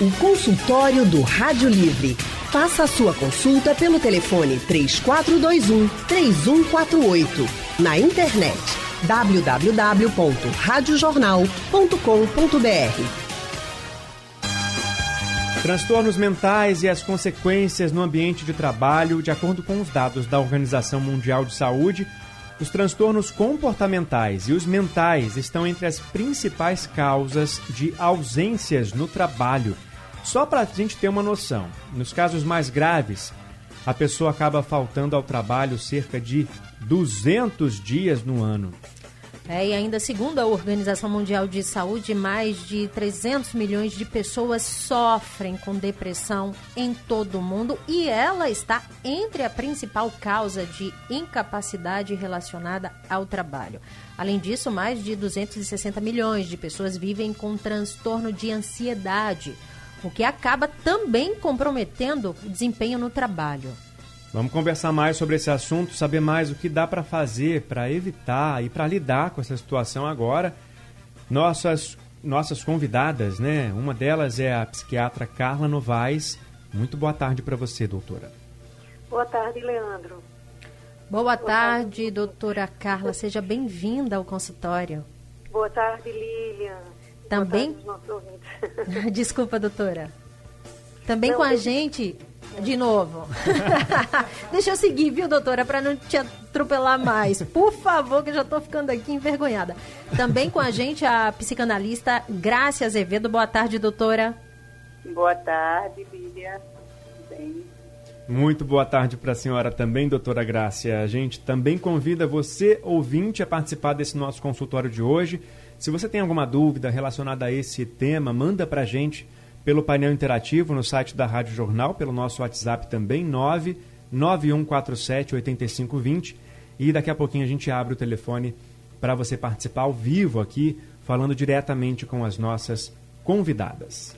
O consultório do Rádio Livre. Faça a sua consulta pelo telefone 3421 3148. Na internet www.radiojornal.com.br. Transtornos mentais e as consequências no ambiente de trabalho, de acordo com os dados da Organização Mundial de Saúde, os transtornos comportamentais e os mentais estão entre as principais causas de ausências no trabalho. Só para a gente ter uma noção, nos casos mais graves, a pessoa acaba faltando ao trabalho cerca de 200 dias no ano. É, e ainda segundo a Organização Mundial de Saúde, mais de 300 milhões de pessoas sofrem com depressão em todo o mundo e ela está entre a principal causa de incapacidade relacionada ao trabalho. Além disso, mais de 260 milhões de pessoas vivem com transtorno de ansiedade, o que acaba também comprometendo o desempenho no trabalho. Vamos conversar mais sobre esse assunto, saber mais o que dá para fazer para evitar e para lidar com essa situação agora. Nossas nossas convidadas, né? Uma delas é a psiquiatra Carla Novaes. Muito boa tarde para você, doutora. Boa tarde, Leandro. Boa, boa tarde, tarde, doutora Carla. Seja bem-vinda ao consultório. Boa tarde, Lilian. Também. Tarde, Desculpa, doutora. Também Não, com a gente de novo. Deixa eu seguir, viu, doutora, para não te atropelar mais. Por favor, que eu já estou ficando aqui envergonhada. Também com a gente a psicanalista Grácia Azevedo. Boa tarde, doutora. Boa tarde, Lívia. Bem. Muito boa tarde para a senhora também, doutora Grácia. A gente também convida você, ouvinte, a participar desse nosso consultório de hoje. Se você tem alguma dúvida relacionada a esse tema, manda para a gente pelo painel interativo no site da Rádio Jornal, pelo nosso WhatsApp também, 99147 8520. E daqui a pouquinho a gente abre o telefone para você participar ao vivo aqui, falando diretamente com as nossas convidadas.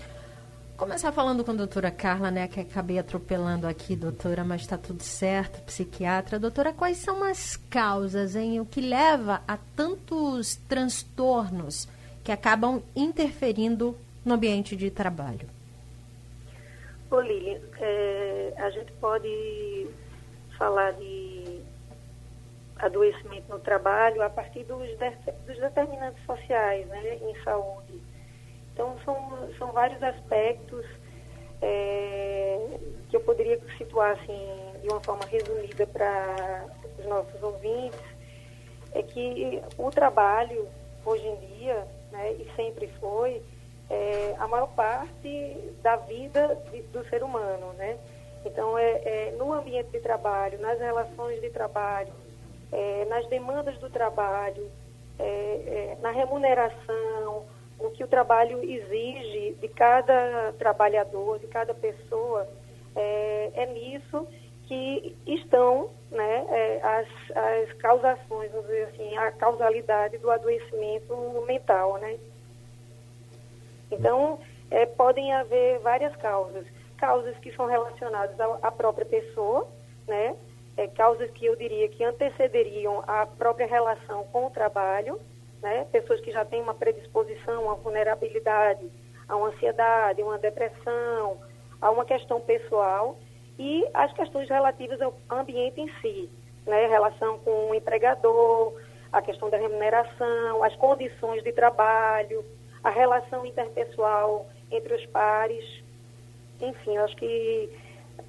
Começar falando com a doutora Carla, né, que acabei atropelando aqui, doutora, mas está tudo certo, psiquiatra. Doutora, quais são as causas, hein, o que leva a tantos transtornos que acabam interferindo no ambiente de trabalho? Ô Lili, é, a gente pode falar de adoecimento no trabalho a partir dos, dos determinantes sociais né, em saúde. Então, são, são vários aspectos é, que eu poderia situar assim, de uma forma resumida para os nossos ouvintes. É que o trabalho, hoje em dia, né, e sempre foi, é, a maior parte da vida de, do ser humano, né? Então, é, é, no ambiente de trabalho, nas relações de trabalho, é, nas demandas do trabalho, é, é, na remuneração, o que o trabalho exige de cada trabalhador, de cada pessoa, é, é nisso que estão né, as, as causações, vamos dizer assim, a causalidade do adoecimento mental, né? Então, é, podem haver várias causas. Causas que são relacionadas à, própria pessoa, né? É, causas que eu diria que antecederiam a própria relação com o trabalho, né? Pessoas que já têm uma predisposição, uma vulnerabilidade, a uma ansiedade, uma depressão, a uma questão pessoal e as questões relativas ao ambiente em si, né? Relação com o empregador, a questão da remuneração, as condições de trabalho, a relação interpessoal entre os pares. Enfim, acho que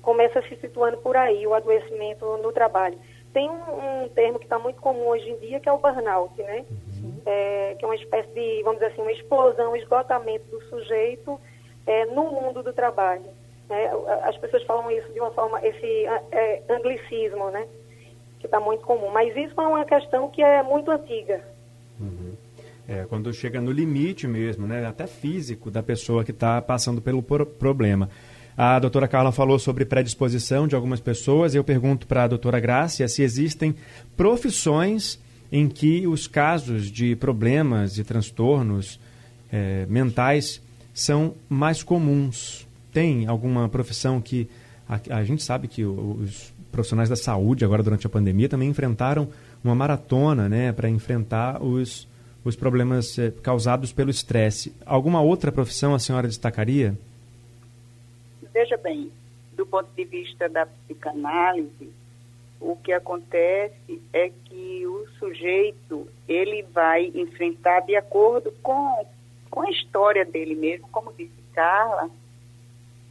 começa se situando por aí o adoecimento no trabalho. Tem um, um termo que está muito comum hoje em dia, que é o burnout, né? Uhum. É, que é uma espécie de, vamos dizer assim, uma explosão, um esgotamento do sujeito é, no mundo do trabalho. Né? As pessoas falam isso de uma forma, esse é, anglicismo, né? Que está muito comum. Mas isso é uma questão que é muito antiga. Uhum. É, quando chega no limite mesmo, né, até físico, da pessoa que está passando pelo problema. A doutora Carla falou sobre predisposição de algumas pessoas. Eu pergunto para a doutora Grácia se existem profissões em que os casos de problemas e transtornos é, mentais são mais comuns. Tem alguma profissão que. A, a gente sabe que os profissionais da saúde, agora durante a pandemia, também enfrentaram uma maratona né, para enfrentar os os problemas eh, causados pelo estresse. Alguma outra profissão a senhora destacaria? veja bem, do ponto de vista da psicanálise, o que acontece é que o sujeito ele vai enfrentar de acordo com, com a história dele mesmo, como disse Carla,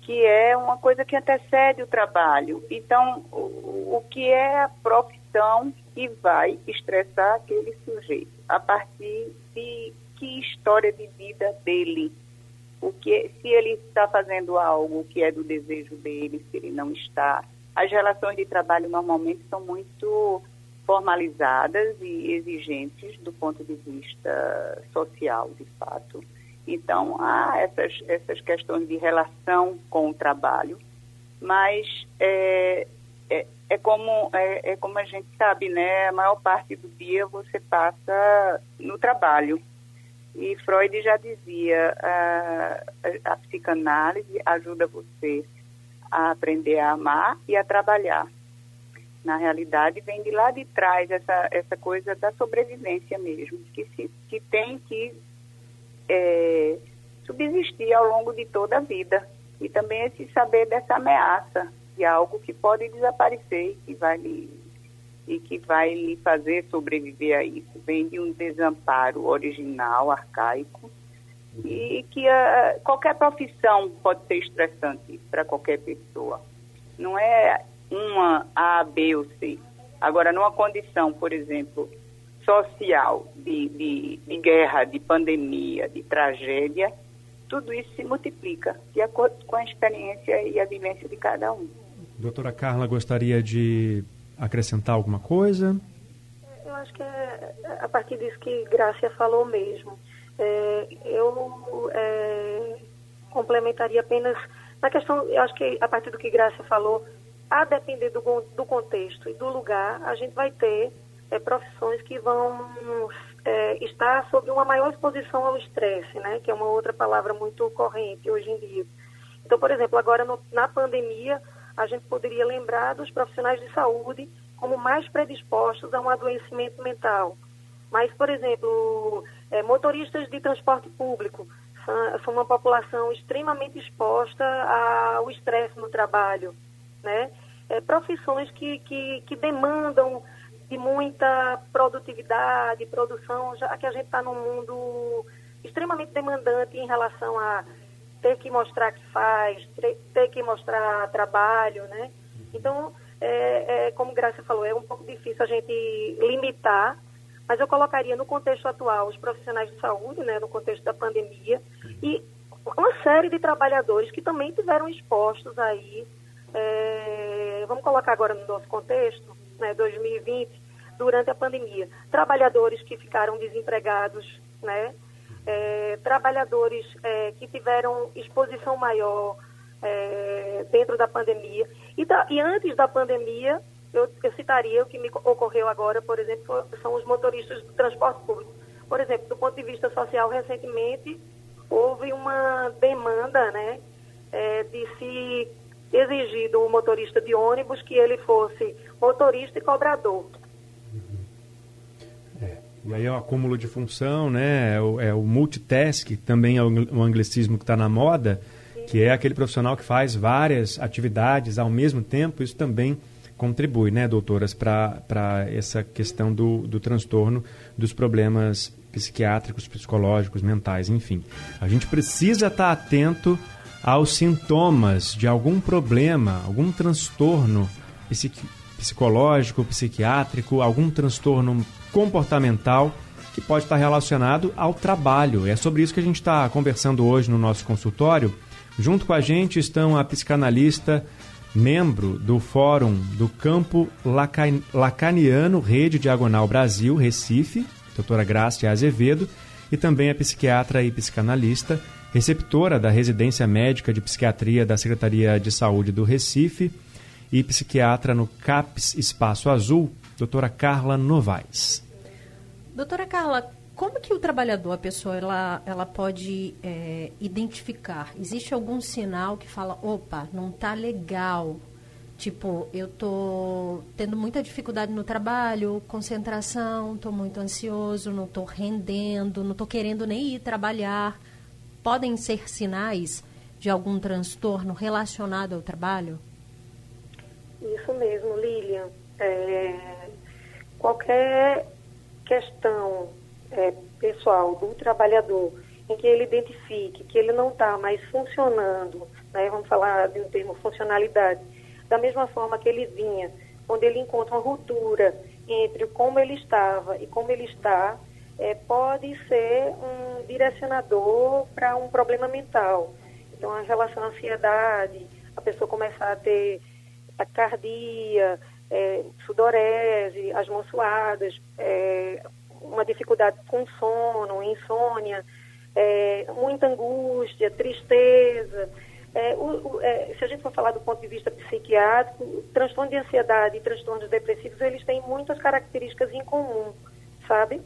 que é uma coisa que antecede o trabalho. Então, o, o que é a profissão que vai estressar aquele sujeito? A partir de que história de vida dele? O que, se ele está fazendo algo que é do desejo dele, se ele não está. As relações de trabalho normalmente são muito formalizadas e exigentes do ponto de vista social, de fato. Então, há essas, essas questões de relação com o trabalho, mas é, é, é, como, é, é como a gente sabe, né? A maior parte do dia você passa no trabalho. E Freud já dizia, a, a, a psicanálise ajuda você a aprender a amar e a trabalhar. Na realidade, vem de lá de trás essa, essa coisa da sobrevivência mesmo, que, se, que tem que é, subsistir ao longo de toda a vida. E também esse saber dessa ameaça de algo que pode desaparecer e que vai lhe, e que vai lhe fazer sobreviver a isso. Vem de um desamparo original, arcaico, e que uh, qualquer profissão pode ser estressante para qualquer pessoa. Não é uma A, B ou C. Agora, numa condição, por exemplo, social, de, de, de guerra, de pandemia, de tragédia, tudo isso se multiplica de acordo com a experiência e a vivência de cada um. Doutora Carla, gostaria de acrescentar alguma coisa? Eu acho que é, é a partir disso que Grácia falou mesmo. É, eu é, complementaria apenas na questão, eu acho que a partir do que Grácia falou, a depender do, do contexto e do lugar, a gente vai ter é, profissões que vão é, estar sob uma maior exposição ao estresse, né, que é uma outra palavra muito corrente hoje em dia. Então, por exemplo, agora no, na pandemia, a gente poderia lembrar dos profissionais de saúde como mais predispostos a um adoecimento mental. Mas, por exemplo, é, motoristas de transporte público são, uma população extremamente exposta ao estresse no trabalho, né? É, profissões que, que, que demandam de muita produtividade, produção, já que a gente está num mundo extremamente demandante em relação a ter que mostrar que faz, ter, que mostrar trabalho, né? Então, é, é, como Graça falou, é um pouco difícil a gente limitar, mas eu colocaria no contexto atual os profissionais de saúde, né, no contexto da pandemia, e uma série de trabalhadores que também tiveram expostos aí, é, vamos colocar agora no nosso contexto, né, 2020, durante a pandemia. Trabalhadores que ficaram desempregados, né? É, trabalhadores é, que tiveram exposição maior é, dentro da pandemia. E, e, antes da pandemia, eu, eu, citaria o que me ocorreu agora, por exemplo, são os motoristas do transporte público. Por exemplo, do ponto de vista social, recentemente houve uma demanda né, de se exigir do motorista de ônibus que ele fosse motorista e cobrador. E aí é o acúmulo de função, né? É o, é o multitask, também é o, anglicismo que está na moda, que é aquele profissional que faz várias atividades ao mesmo tempo. Isso também contribui, né, doutoras, para essa questão do, do transtorno, dos problemas psiquiátricos, psicológicos, mentais, enfim. A gente precisa estar tá atento aos sintomas de algum problema, algum transtorno psicológico, psiquiátrico, algum transtorno comportamental que pode estar relacionado ao trabalho. É sobre isso que a gente está conversando hoje no nosso consultório. Junto com a gente estão a psicanalista, membro do Fórum do Campo Lacaniano, Rede Diagonal Brasil, Recife, doutora Gracia Azevedo, e também a psiquiatra e psicanalista, receptora da residência médica de psiquiatria da Secretaria de Saúde do Recife, e psiquiatra no CAPS Espaço Azul, doutora Carla Novaes. Doutora Carla, como que o trabalhador, a pessoa, ela, ela pode é, identificar? Existe algum sinal que fala, opa, não está legal? Tipo, eu tô tendo muita dificuldade no trabalho, concentração, estou muito ansioso, não estou rendendo, não estou querendo nem ir trabalhar. Podem ser sinais de algum transtorno relacionado ao trabalho? Isso mesmo, Lilian. É, qualquer questão é, pessoal do trabalhador em que ele identifique que ele não está mais funcionando, né, vamos falar de um termo funcionalidade, da mesma forma que ele vinha, onde ele encontra uma ruptura entre como ele estava e como ele está, é, pode ser um direcionador para um problema mental. Então, a relação à ansiedade, a pessoa começar a ter taquicardia, é, sudorese, as mãos suadas, é, uma dificuldade com sono, insônia, é, muita angústia, tristeza. É, o, o, é, se a gente for falar do ponto de vista psiquiátrico, transtorno de ansiedade e transtornos depressivos, eles têm muitas características em comum, sabe?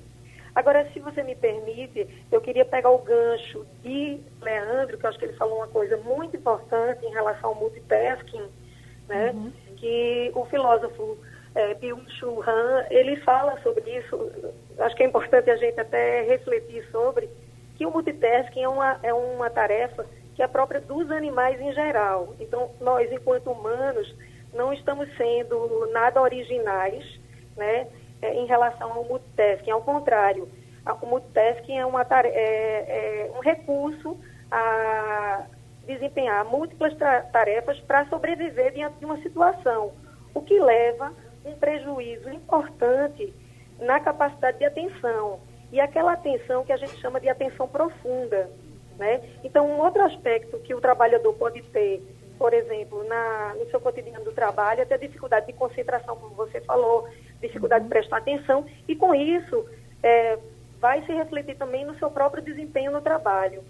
Agora, se você me permite, eu queria pegar o gancho de Leandro, que eu acho que ele falou uma coisa muito importante em relação ao multitasking, né? Uhum. Que o filósofo é, Byung-Chul Han, ele fala sobre isso, acho que é importante a gente até refletir sobre, que o multitasking é uma, é uma tarefa que é própria dos animais em geral. Então, nós, enquanto humanos, não estamos sendo nada originais, né, é, em relação ao multitasking. Ao contrário, o multitasking é, uma é, é um recurso a desempenhar múltiplas tarefas para sobreviver diante de uma situação, o que leva um prejuízo importante na capacidade de atenção e aquela atenção que a gente chama de atenção profunda, né? Então, um outro aspecto que o trabalhador pode ter, por exemplo, na, no seu cotidiano do trabalho, é ter dificuldade de concentração, como você falou, dificuldade de prestar atenção, e com isso é, vai se refletir também no seu próprio desempenho no trabalho.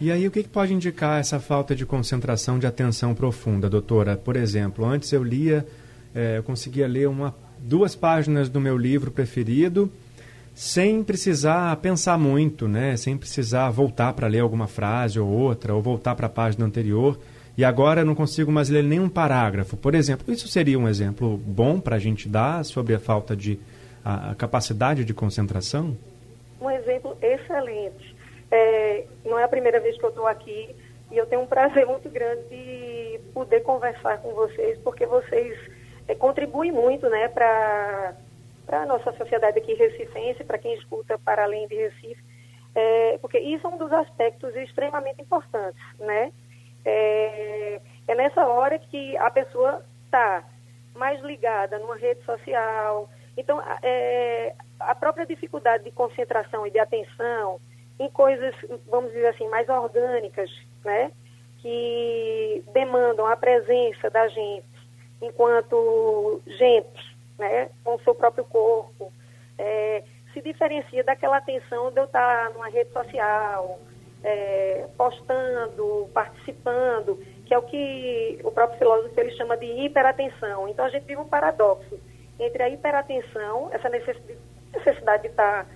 E aí, o que, pode indicar essa falta de concentração, de atenção profunda, doutora? Por exemplo, antes eu lia, é, eu conseguia ler uma, duas páginas do meu livro preferido sem precisar pensar muito, né? Sem precisar voltar para ler alguma frase ou outra, ou voltar para a página anterior. E agora eu não consigo mais ler nenhum parágrafo. Por exemplo, isso seria um exemplo bom para a gente dar sobre a falta de a, a capacidade de concentração? Um exemplo excelente. É, não é a primeira vez que eu estou aqui e eu tenho um prazer muito grande de poder conversar com vocês, porque vocês é, contribuem muito né, para a nossa sociedade aqui recifense, para quem escuta para além de Recife, é, porque isso é um dos aspectos extremamente importantes, né? É, é nessa hora que a pessoa está mais ligada numa rede social. Então, é, a própria dificuldade de concentração e de atenção em coisas, vamos dizer assim, mais orgânicas, né? Que demandam a presença da gente enquanto gente, né? Com o seu próprio corpo. É, se diferencia daquela atenção de eu estar numa rede social, é, postando, participando, que é o que o próprio filósofo ele chama de hiperatenção. Então a gente vive um paradoxo entre a hiperatenção, essa necessidade de estar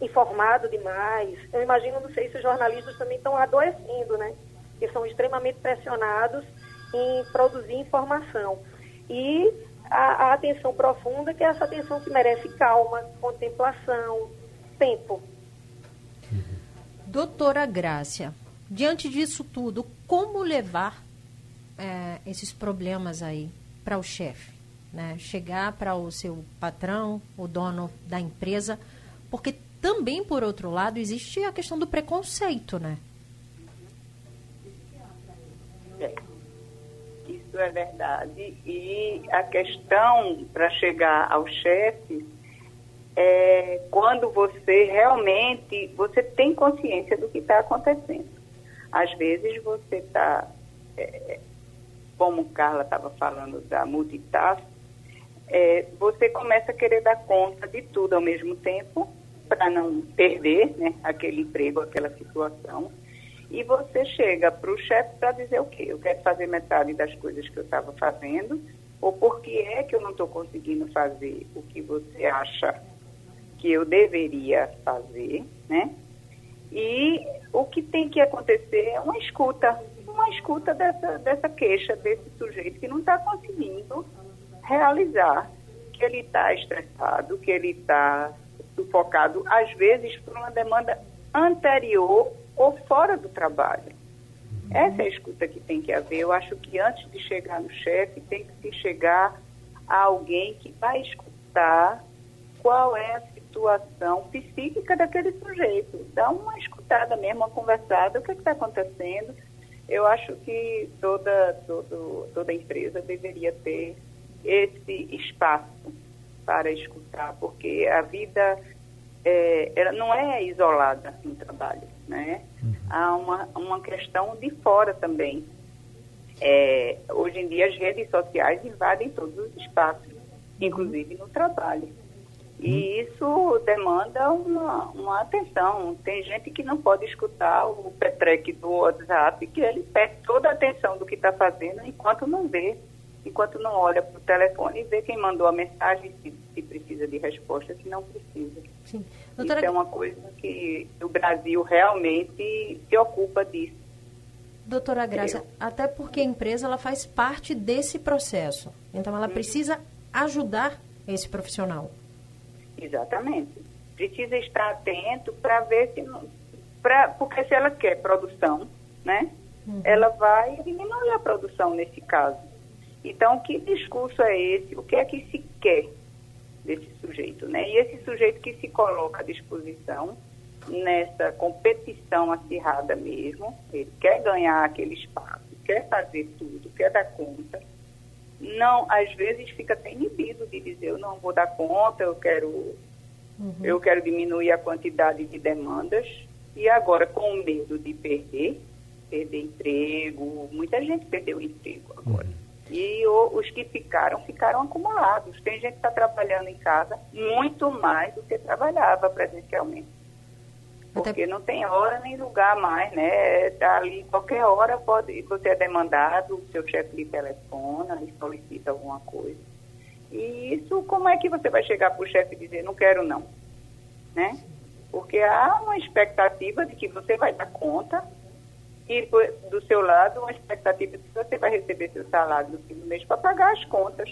informado demais. Eu imagino, não sei se os jornalistas também estão adoecendo, né? Que são extremamente pressionados em produzir informação. E a, a atenção profunda, que é essa atenção que merece calma, contemplação, tempo. Doutora Grácia, diante disso tudo, como levar é, esses problemas aí para o chefe? Né? Chegar para o seu patrão, o dono da empresa, porque também, por outro lado, existe a questão do preconceito, né? É, isso é verdade. E a questão para chegar ao chefe é quando você realmente você tem consciência do que está acontecendo. Às vezes você está, é, como Carla estava falando da multitask, é, você começa a querer dar conta de tudo ao mesmo tempo para não perder né, aquele emprego, aquela situação. E você chega para o chefe para dizer o quê? Eu quero fazer metade das coisas que eu estava fazendo, ou por que é que eu não estou conseguindo fazer o que você acha que eu deveria fazer, né? E o que tem que acontecer é uma escuta, uma escuta dessa, dessa queixa desse sujeito que não está conseguindo realizar, que ele está estressado, que ele está sufocado, às vezes por uma demanda anterior ou fora do trabalho. Essa é a escuta que tem que haver. Eu acho que antes de chegar no chefe, tem que se chegar a alguém que vai escutar qual é a situação psíquica daquele sujeito. Dá uma escutada mesmo, uma conversada, o que é está acontecendo. Eu acho que toda, todo, toda empresa deveria ter esse espaço para escutar, porque a vida é, ela não é isolada no trabalho, né? Uhum. Há uma, uma questão de fora também. É, hoje em dia as redes sociais invadem todos os espaços, inclusive no trabalho. E uhum. isso demanda uma, uma atenção. Tem gente que não pode escutar o Petrec do WhatsApp, que ele perde toda a atenção do que está fazendo enquanto não vê enquanto não olha para o telefone e vê quem mandou a mensagem, se, se, precisa de resposta, se não precisa. Sim. Doutora... Isso é uma coisa que o Brasil realmente se ocupa disso. Doutora Graça, Eu. até porque a empresa ela faz parte desse processo. Então ela hum. precisa ajudar esse profissional. Exatamente. Precisa estar atento para ver se não. Pra, porque se ela quer produção, né? Uhum. Ela vai diminuir a produção nesse caso. Então, que discurso é esse? O que é que se quer desse sujeito? Né? E esse sujeito que se coloca à disposição nessa competição acirrada mesmo, ele quer ganhar aquele espaço, quer fazer tudo, quer dar conta, não, às vezes fica até inibido de dizer eu não vou dar conta, eu quero, uhum. eu quero diminuir a quantidade de demandas, e agora com medo de perder, perder emprego, muita gente perdeu o emprego agora. Uhum. E o, os que ficaram, ficaram acumulados. Tem gente que está trabalhando em casa muito mais do que trabalhava presencialmente. Porque Até... não tem hora nem lugar mais, né? Tá ali, qualquer hora pode, você é demandado, o seu chefe lhe telefona, lhe solicita alguma coisa. E isso, como é que você vai chegar para o chefe e dizer, não quero não? Né? Porque há uma expectativa de que você vai dar conta e do seu lado uma expectativa de que você vai receber seu salário no fim do mês para pagar as contas.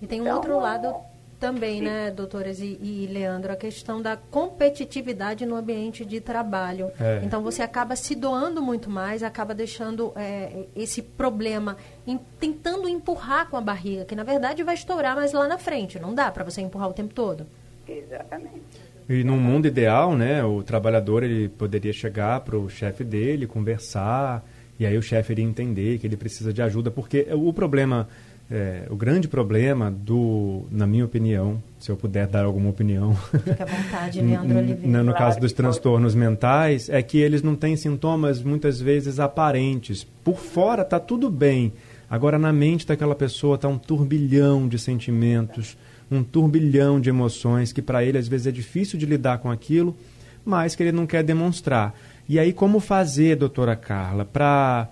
E tem um então, outro lado também, sim. né, doutoras e, e, Leandro, a questão da competitividade no ambiente de trabalho. É. Então você acaba se doando muito mais, acaba deixando é, esse problema, em, tentando empurrar com a barriga, que na verdade vai estourar mais lá na frente. Não dá para você empurrar o tempo todo. Exatamente. E num mundo ideal, né, o trabalhador ele poderia chegar para o chefe dele, conversar, e aí o chefe iria entender que ele precisa de ajuda, porque o problema, é, o grande problema do, na minha opinião, se eu puder dar alguma opinião, Fica à vontade, Leandro Oliveira. no caso dos transtornos mentais, é que eles não têm sintomas muitas vezes aparentes. Por fora está tudo bem, agora na mente daquela pessoa está um turbilhão de sentimentos um turbilhão de emoções que para ele às vezes é difícil de lidar com aquilo, mas que ele não quer demonstrar. E aí, como fazer, doutora Carla, para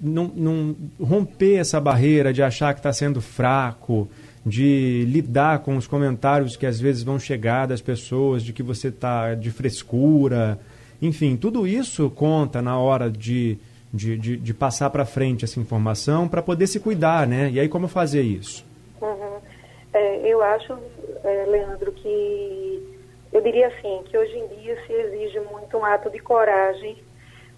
não, não, romper essa barreira de achar que está sendo fraco, de lidar com os comentários que às vezes vão chegar das pessoas, de que você está de frescura, enfim, tudo isso conta na hora de, de, de, de passar para frente essa informação para poder se cuidar, né? E aí, como fazer isso? Eu acho, é, Leandro, que eu diria assim, que hoje em dia se exige muito um ato de coragem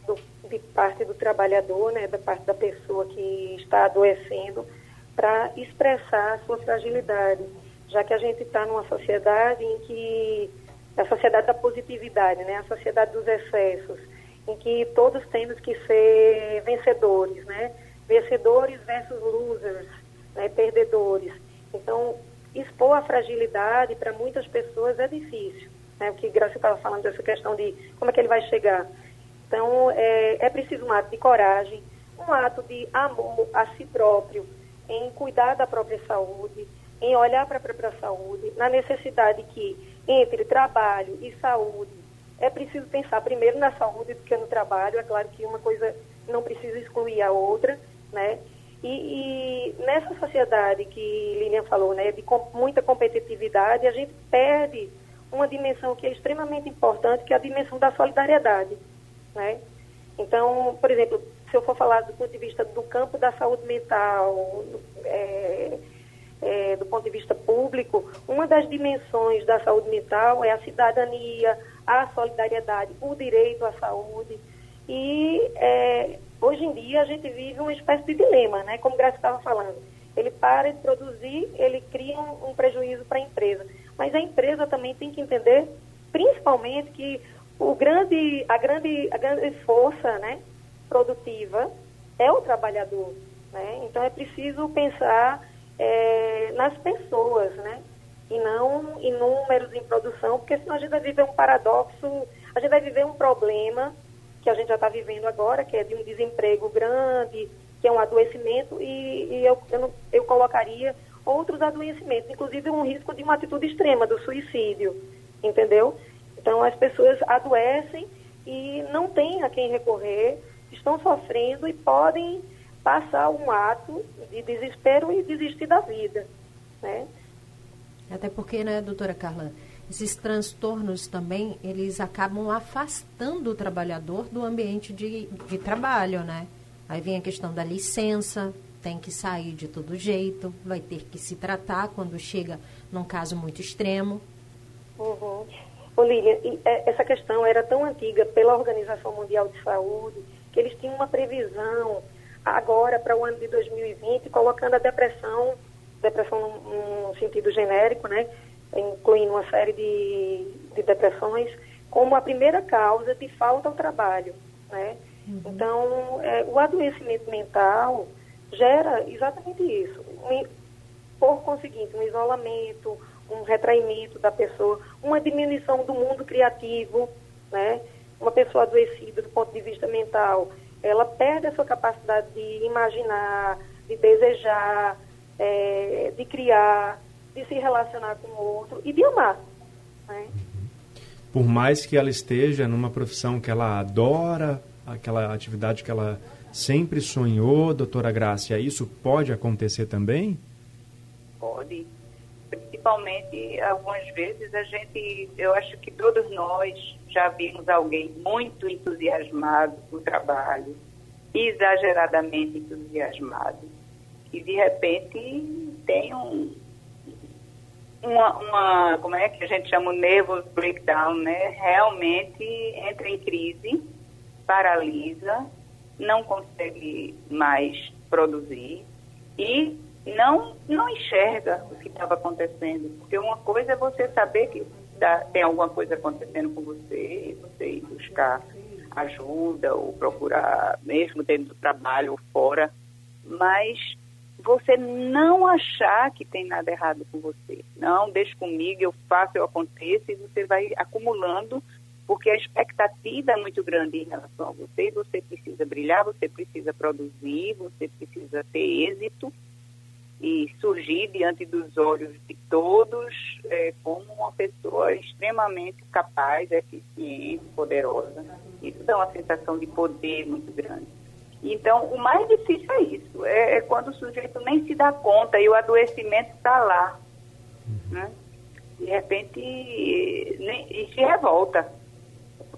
do, de parte do trabalhador, né, da parte da pessoa que está adoecendo, para expressar a sua fragilidade, já que a gente está numa sociedade em que a sociedade da positividade, né, a sociedade dos excessos, em que todos temos que ser vencedores, né, vencedores versus losers, né, perdedores. Então, expor a fragilidade para muitas pessoas é difícil. Né? O que Graça estava falando dessa questão de como é que ele vai chegar. Então, é, é preciso um ato de coragem, um ato de amor a si próprio, em cuidar da própria saúde, em olhar para a própria saúde, na necessidade que entre trabalho e saúde é preciso pensar primeiro na saúde do que no trabalho. É claro que uma coisa não precisa excluir a outra, né? E, e, nessa sociedade que Lilian falou, né, de com, muita competitividade, a gente perde uma dimensão que é extremamente importante, que é a dimensão da solidariedade. Né? Então, por exemplo, se eu for falar do ponto de vista do campo da saúde mental, é, é, do ponto de vista público, uma das dimensões da saúde mental é a cidadania, a solidariedade, o direito à saúde. E é, hoje em dia a gente vive uma espécie de dilema, né? Como o Graça estava falando. Ele para de produzir, ele cria um, um prejuízo para a empresa. Mas a empresa também tem que entender, principalmente, que o grande, a, grande, a grande força né, produtiva é o trabalhador. Né? Então é preciso pensar é, nas pessoas, né? E não em números em produção, porque senão a gente vai viver um paradoxo, a gente vai viver um problema que a gente já está vivendo agora, que é de um desemprego grande, que é um adoecimento, e, e eu, eu, eu colocaria outros adoecimentos, inclusive um risco de uma atitude extrema, do suicídio, entendeu? Então as pessoas adoecem e não têm a quem recorrer, estão sofrendo e podem passar um ato de desespero e desistir da vida, né? Até porque, né, doutora Carla, esses transtornos também, eles acabam afastando o trabalhador do ambiente de, de trabalho, né? Aí vem a questão da licença, tem que sair de todo jeito, vai ter que se tratar quando chega num caso muito extremo. Uhum. Ô, é, essa questão era tão antiga pela Organização Mundial de Saúde que eles tinham uma previsão agora para o ano de 2020, colocando a depressão, depressão num, num sentido genérico, né, incluindo uma série de, de depressões, como a primeira causa de falta ao trabalho, né? Uhum. Então, é, o adoecimento mental gera exatamente isso. Por conseguinte, um isolamento, um retraimento da pessoa, uma diminuição do mundo criativo, né? Uma pessoa adoecida do ponto de vista mental, ela perde a sua capacidade de imaginar, de desejar, é, de criar, de se relacionar com o outro e de amar. Né? Por mais que ela esteja numa profissão que ela adora, aquela atividade que ela sempre sonhou, doutora Grácia, isso pode acontecer também? Pode. Principalmente, algumas vezes, a gente, eu acho que todos nós já vimos alguém muito entusiasmado com o trabalho, exageradamente entusiasmado, e de repente tem um, uma, uma, como é que a gente chama o nervous breakdown, né? Realmente entra em crise, paralisa, não consegue mais produzir e não, não enxerga o que estava acontecendo. Porque uma coisa é você saber que tem alguma coisa acontecendo com você e você ir buscar ajuda ou procurar, mesmo dentro do trabalho ou fora, mas você não achar que tem nada errado com você. Não, deixe comigo, eu faço, eu aconteço, e você vai acumulando, porque a expectativa é muito grande em relação a você, você precisa brilhar, você precisa produzir, você precisa ter êxito, e surgir diante dos olhos de todos é, como uma pessoa extremamente capaz, eficiente, poderosa. Isso dá uma sensação de poder muito grande. Então, o mais difícil é isso, é, é quando o sujeito nem se dá conta e o adoecimento está lá. Né? De repente, nem, e se revolta.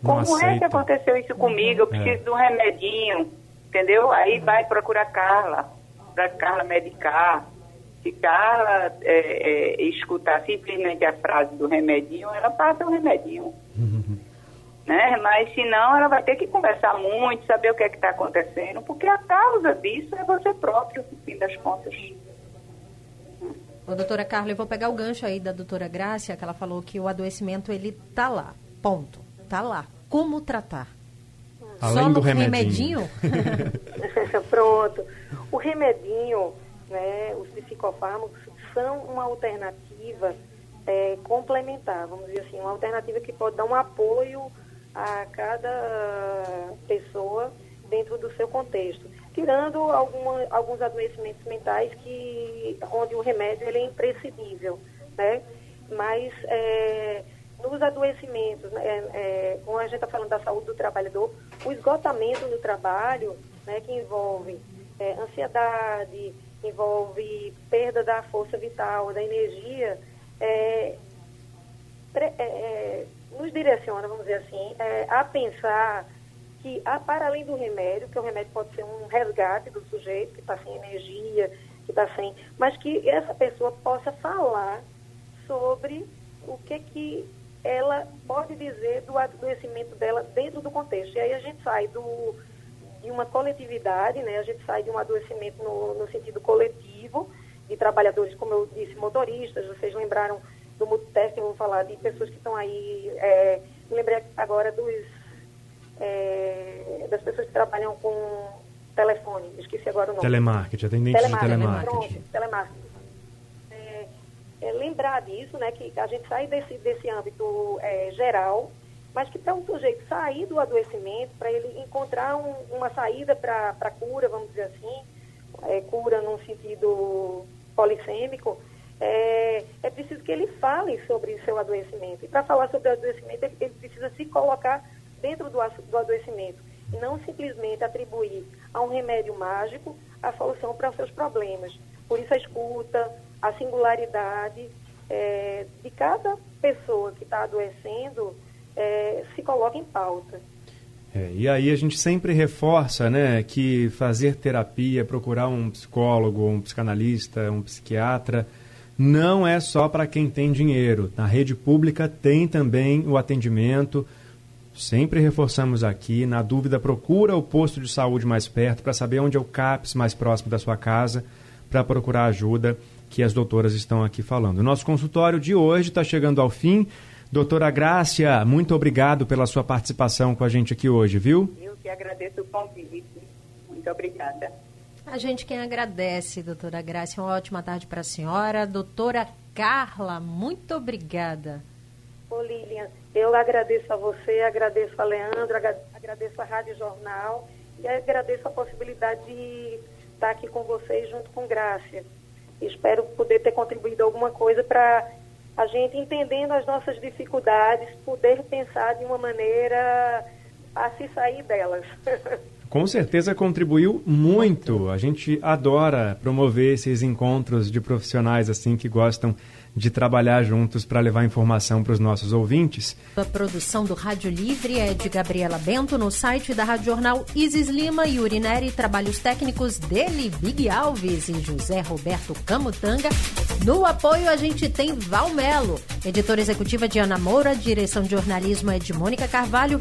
Como é que aconteceu isso comigo? Eu preciso é. de um remedinho, entendeu? Aí vai procurar Carla para Carla medicar. Se Carla é, é, escutar simplesmente a frase do remedinho, ela passa o remedinho. Uhum. Né? Mas se não, ela vai ter que conversar muito, saber o que é que está acontecendo, porque a causa disso é você próprio, no fim das contas. Ô, doutora Carla, eu vou pegar o gancho aí da doutora Grácia, que ela falou que o adoecimento, ele tá lá, ponto, tá lá. Como tratar? Além Só do remedinho? remedinho? Pronto. O remedinho, né, os psicofármacos, são uma alternativa é, complementar, vamos dizer assim, uma alternativa que pode dar um apoio a cada pessoa dentro do seu contexto, tirando alguma, alguns adoecimentos mentais que onde o remédio ele é imprescindível, né? Mas é, nos adoecimentos, né, é, como a gente está falando da saúde do trabalhador, o esgotamento no trabalho, né, que envolve é, ansiedade, envolve perda da força vital, da energia, é, é, é, nos direciona, vamos dizer assim, é, a pensar que, a, para além do remédio, que o remédio pode ser um resgate do sujeito que está sem energia, que está sem, mas que essa pessoa possa falar sobre o que que ela pode dizer do adoecimento dela dentro do contexto. E aí a gente sai do, de uma coletividade, né? a gente sai de um adoecimento no, no sentido coletivo, de trabalhadores, como eu disse, motoristas, vocês lembraram do multitasking, vou falar de pessoas que estão aí, é, me lembrei agora dos, é, das pessoas que trabalham com telefone, esqueci agora o nome. Telemarketing, atendente de telemarketing. Pronto, telemarketing. É, é, lembrar disso, né, que a gente sai desse, desse âmbito é, geral, mas que para um sujeito sair do adoecimento, para ele encontrar um, uma saída para a cura, vamos dizer assim, é, cura num sentido polissêmico, é, é preciso que ele fale sobre o seu adoecimento. E para falar sobre o adoecimento, ele, ele precisa se colocar dentro do, do adoecimento e não simplesmente atribuir a um remédio mágico a solução para os seus problemas. Por isso a escuta, a singularidade é, de cada pessoa que está adoecendo é, se coloca em pauta. É, e aí a gente sempre reforça né, que fazer terapia, procurar um psicólogo, um psicanalista, um psiquiatra, não é só para quem tem dinheiro. Na rede pública tem também o atendimento. Sempre reforçamos aqui. Na dúvida, procura o posto de saúde mais perto para saber onde é o CAPS mais próximo da sua casa para procurar ajuda que as doutoras estão aqui falando. Nosso consultório de hoje está chegando ao fim. Doutora Grácia, muito obrigado pela sua participação com a gente aqui hoje, viu? Eu que agradeço o convite. Muito obrigada. A gente quem agradece, doutora Grácia. Uma ótima tarde para a senhora. Doutora Carla, muito obrigada. Ô Lilian, eu agradeço a você, agradeço a Leandro, agradeço a Rádio Jornal e agradeço a possibilidade de estar aqui com vocês junto com Grácia. Espero poder ter contribuído alguma coisa para a gente entendendo as nossas dificuldades, poder pensar de uma maneira a se sair delas. Com certeza contribuiu muito. A gente adora promover esses encontros de profissionais assim que gostam de trabalhar juntos para levar informação para os nossos ouvintes. A produção do Rádio Livre é de Gabriela Bento no site da Rádio Jornal Isis Lima e Urineri, trabalhos técnicos dele, Big Alves e José Roberto Camutanga. No apoio a gente tem Valmelo, editora executiva de Ana Moura, direção de jornalismo é de Mônica Carvalho.